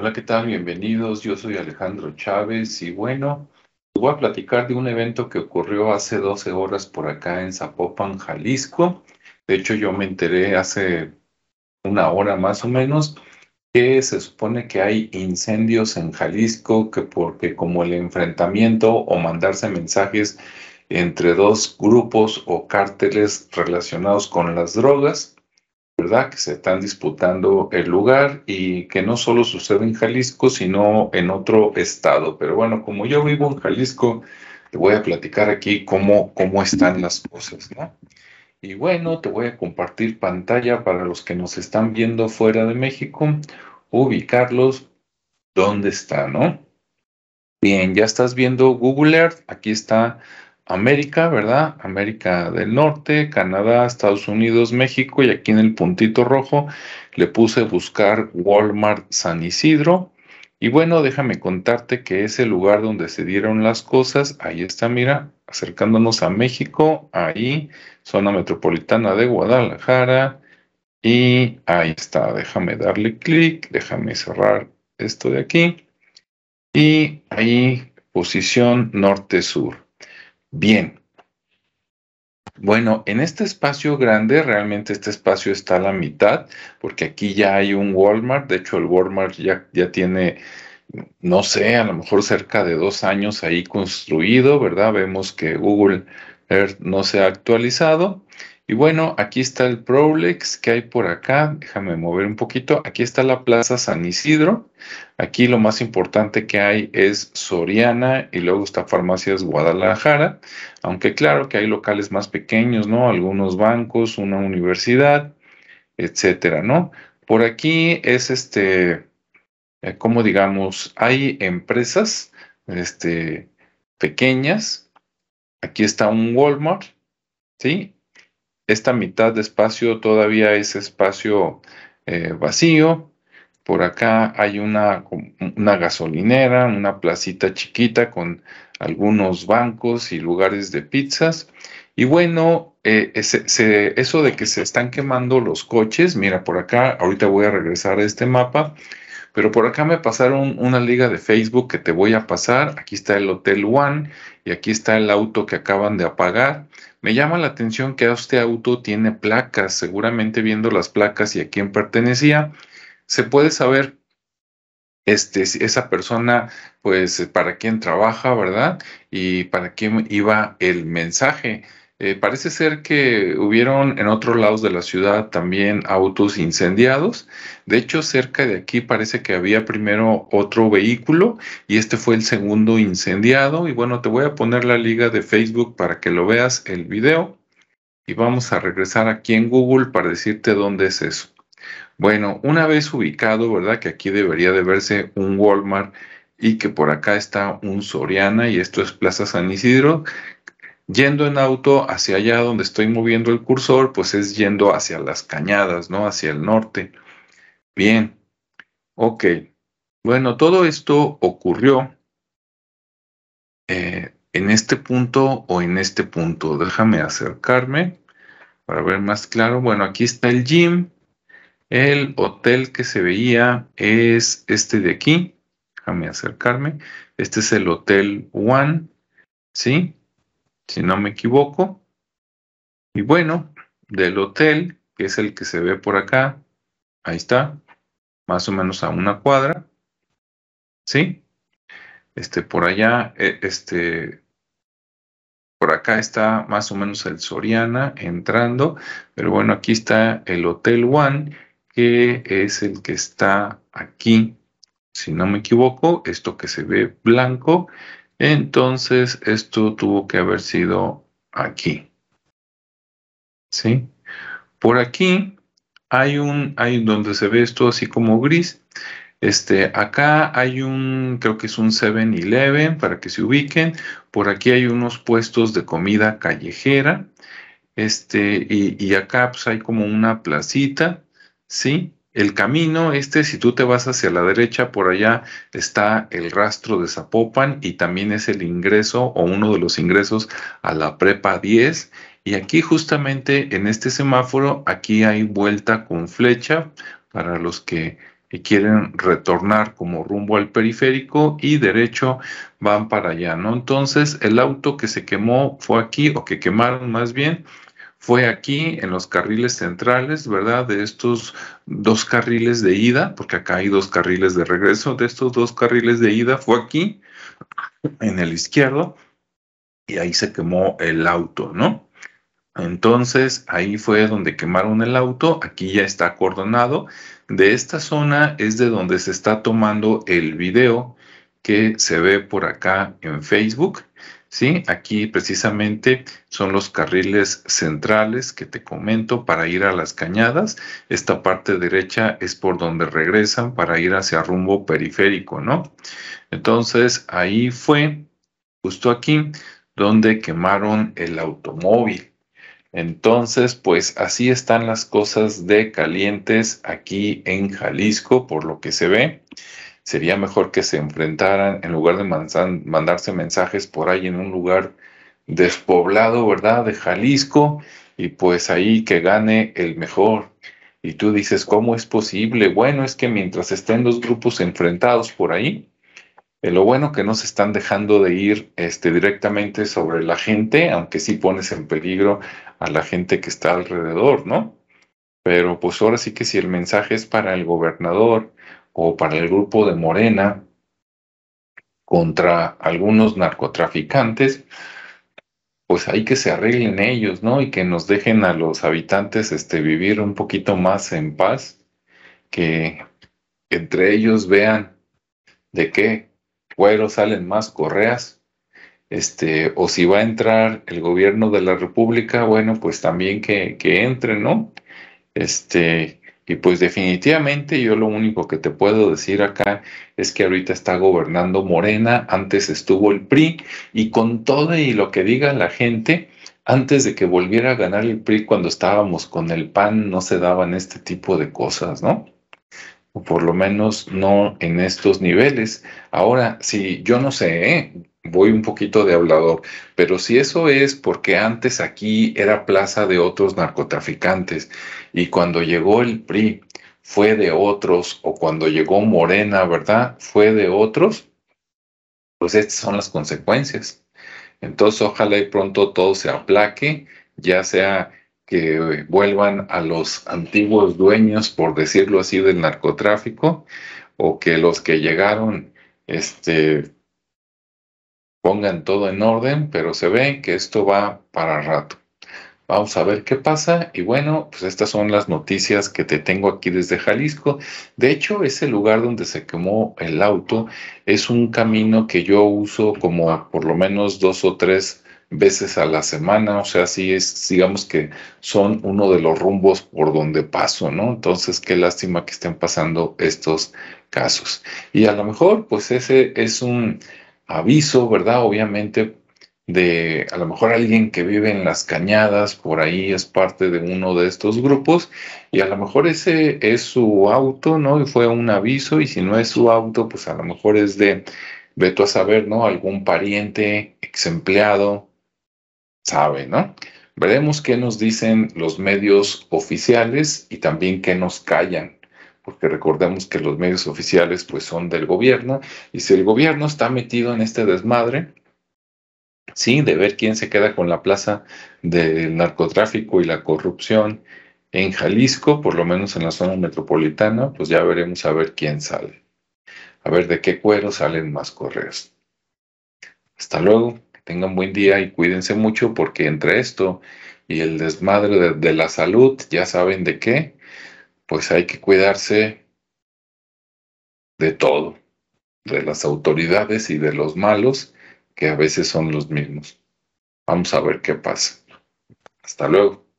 Hola, ¿qué tal? Bienvenidos. Yo soy Alejandro Chávez y bueno, voy a platicar de un evento que ocurrió hace 12 horas por acá en Zapopan, Jalisco. De hecho, yo me enteré hace una hora más o menos que se supone que hay incendios en Jalisco, que porque como el enfrentamiento o mandarse mensajes entre dos grupos o cárteles relacionados con las drogas, ¿verdad? Que se están disputando el lugar y que no solo sucede en Jalisco, sino en otro estado. Pero bueno, como yo vivo en Jalisco, te voy a platicar aquí cómo, cómo están las cosas, ¿no? Y bueno, te voy a compartir pantalla para los que nos están viendo fuera de México, ubicarlos dónde está, ¿no? Bien, ya estás viendo Google Earth, aquí está América, ¿verdad? América del Norte, Canadá, Estados Unidos, México y aquí en el puntito rojo le puse buscar Walmart San Isidro. Y bueno, déjame contarte que ese lugar donde se dieron las cosas, ahí está, mira, acercándonos a México, ahí zona metropolitana de Guadalajara. Y ahí está, déjame darle clic, déjame cerrar esto de aquí. Y ahí, posición norte-sur. Bien. Bueno, en este espacio grande, realmente este espacio está a la mitad, porque aquí ya hay un Walmart. De hecho, el Walmart ya, ya tiene no sé, a lo mejor cerca de dos años ahí construido, ¿verdad? Vemos que Google Earth no se ha actualizado. Y bueno, aquí está el Prolex que hay por acá. Déjame mover un poquito. Aquí está la Plaza San Isidro. Aquí lo más importante que hay es Soriana y luego está Farmacias Guadalajara. Aunque claro que hay locales más pequeños, ¿no? Algunos bancos, una universidad, etcétera, ¿no? Por aquí es este, eh, como digamos, hay empresas este, pequeñas. Aquí está un Walmart, ¿sí? Esta mitad de espacio todavía es espacio eh, vacío. Por acá hay una, gasolinera, una placita chiquita con algunos bancos y lugares de pizzas. Y bueno, eh, eso de que se están quemando los coches, mira, por acá, ahorita voy a regresar a este mapa pero por acá me pasaron una liga de Facebook que te voy a pasar. Aquí está el Hotel One y aquí está el auto que acaban de apagar. Me llama la atención que este auto tiene placas. Seguramente viendo las placas y a quién pertenecía, se puede saber este, esa persona, pues, para quién trabaja, ¿verdad? Y para quién iba el mensaje. Eh, parece ser que hubieron en otros lados de la ciudad también autos incendiados. De hecho, cerca de aquí parece que había primero otro vehículo y este fue el segundo incendiado. Y bueno, te voy a poner la liga de Facebook para que lo veas el video. Y vamos a regresar aquí en Google para decirte dónde es eso. Bueno, una vez ubicado, ¿verdad? Que aquí debería de verse un Walmart y que por acá está un Soriana y esto es Plaza San Isidro, Yendo en auto hacia allá donde estoy moviendo el cursor, pues es yendo hacia las cañadas, ¿no? Hacia el norte. Bien, ok. Bueno, todo esto ocurrió eh, en este punto o en este punto. Déjame acercarme para ver más claro. Bueno, aquí está el gym. El hotel que se veía es este de aquí. Déjame acercarme. Este es el Hotel One. ¿Sí? Si no me equivoco. Y bueno, del hotel, que es el que se ve por acá, ahí está, más o menos a una cuadra, ¿sí? Este, por allá, e, este, por acá está más o menos el Soriana entrando, pero bueno, aquí está el Hotel One, que es el que está aquí, si no me equivoco, esto que se ve blanco entonces, esto tuvo que haber sido aquí. ¿Sí? Por aquí hay un, hay donde se ve esto así como gris. Este, acá hay un, creo que es un 7-Eleven para que se ubiquen. Por aquí hay unos puestos de comida callejera. Este, y, y acá pues hay como una placita, ¿sí? El camino, este, si tú te vas hacia la derecha, por allá está el rastro de Zapopan y también es el ingreso o uno de los ingresos a la prepa 10. Y aquí justamente en este semáforo, aquí hay vuelta con flecha para los que quieren retornar como rumbo al periférico y derecho van para allá, ¿no? Entonces el auto que se quemó fue aquí o que quemaron más bien fue aquí en los carriles centrales, ¿verdad? De estos dos carriles de ida, porque acá hay dos carriles de regreso, de estos dos carriles de ida fue aquí, en el izquierdo, y ahí se quemó el auto, ¿no? Entonces ahí fue donde quemaron el auto, aquí ya está acordonado. De esta zona es de donde se está tomando el video que se ve por acá en Facebook. ¿Sí? Aquí precisamente son los carriles centrales que te comento para ir a las cañadas. Esta parte derecha es por donde regresan para ir hacia rumbo periférico, ¿no? Entonces ahí fue, justo aquí, donde quemaron el automóvil. Entonces, pues así están las cosas de calientes aquí en Jalisco, por lo que se ve sería mejor que se enfrentaran en lugar de mandarse mensajes por ahí en un lugar despoblado, ¿verdad? De Jalisco, y pues ahí que gane el mejor. Y tú dices, ¿cómo es posible? Bueno, es que mientras estén los grupos enfrentados por ahí, eh, lo bueno que no se están dejando de ir este, directamente sobre la gente, aunque sí pones en peligro a la gente que está alrededor, ¿no? Pero pues ahora sí que si el mensaje es para el gobernador, o para el grupo de Morena contra algunos narcotraficantes, pues hay que se arreglen ellos, ¿no? Y que nos dejen a los habitantes este, vivir un poquito más en paz, que entre ellos vean de qué cuero salen más correas, este, o si va a entrar el gobierno de la República, bueno, pues también que, que entre, ¿no? Este, y pues definitivamente yo lo único que te puedo decir acá es que ahorita está gobernando Morena, antes estuvo el PRI y con todo y lo que diga la gente, antes de que volviera a ganar el PRI cuando estábamos con el PAN no se daban este tipo de cosas, ¿no? O por lo menos no en estos niveles. Ahora, si yo no sé, ¿eh? Voy un poquito de hablador, pero si eso es porque antes aquí era plaza de otros narcotraficantes y cuando llegó el PRI fue de otros o cuando llegó Morena, ¿verdad? Fue de otros, pues estas son las consecuencias. Entonces ojalá y pronto todo se aplaque, ya sea que vuelvan a los antiguos dueños, por decirlo así, del narcotráfico, o que los que llegaron, este, pongan todo en orden, pero se ve que esto va para rato. Vamos a ver qué pasa. Y bueno, pues estas son las noticias que te tengo aquí desde Jalisco. De hecho, ese lugar donde se quemó el auto es un camino que yo uso como por lo menos dos o tres veces a la semana. O sea, sí es, digamos que son uno de los rumbos por donde paso, ¿no? Entonces, qué lástima que estén pasando estos casos. Y a lo mejor, pues ese es un aviso, ¿verdad? Obviamente de a lo mejor alguien que vive en las cañadas, por ahí es parte de uno de estos grupos y a lo mejor ese es su auto, ¿no? Y fue un aviso y si no es su auto, pues a lo mejor es de, veto a saber, ¿no? Algún pariente, ex empleado, sabe, ¿no? Veremos qué nos dicen los medios oficiales y también qué nos callan porque recordemos que los medios oficiales pues son del gobierno y si el gobierno está metido en este desmadre, sí, de ver quién se queda con la plaza del narcotráfico y la corrupción en Jalisco, por lo menos en la zona metropolitana, pues ya veremos a ver quién sale. A ver de qué cuero salen más correos. Hasta luego, que tengan buen día y cuídense mucho porque entre esto y el desmadre de la salud, ya saben de qué, pues hay que cuidarse de todo, de las autoridades y de los malos, que a veces son los mismos. Vamos a ver qué pasa. Hasta luego.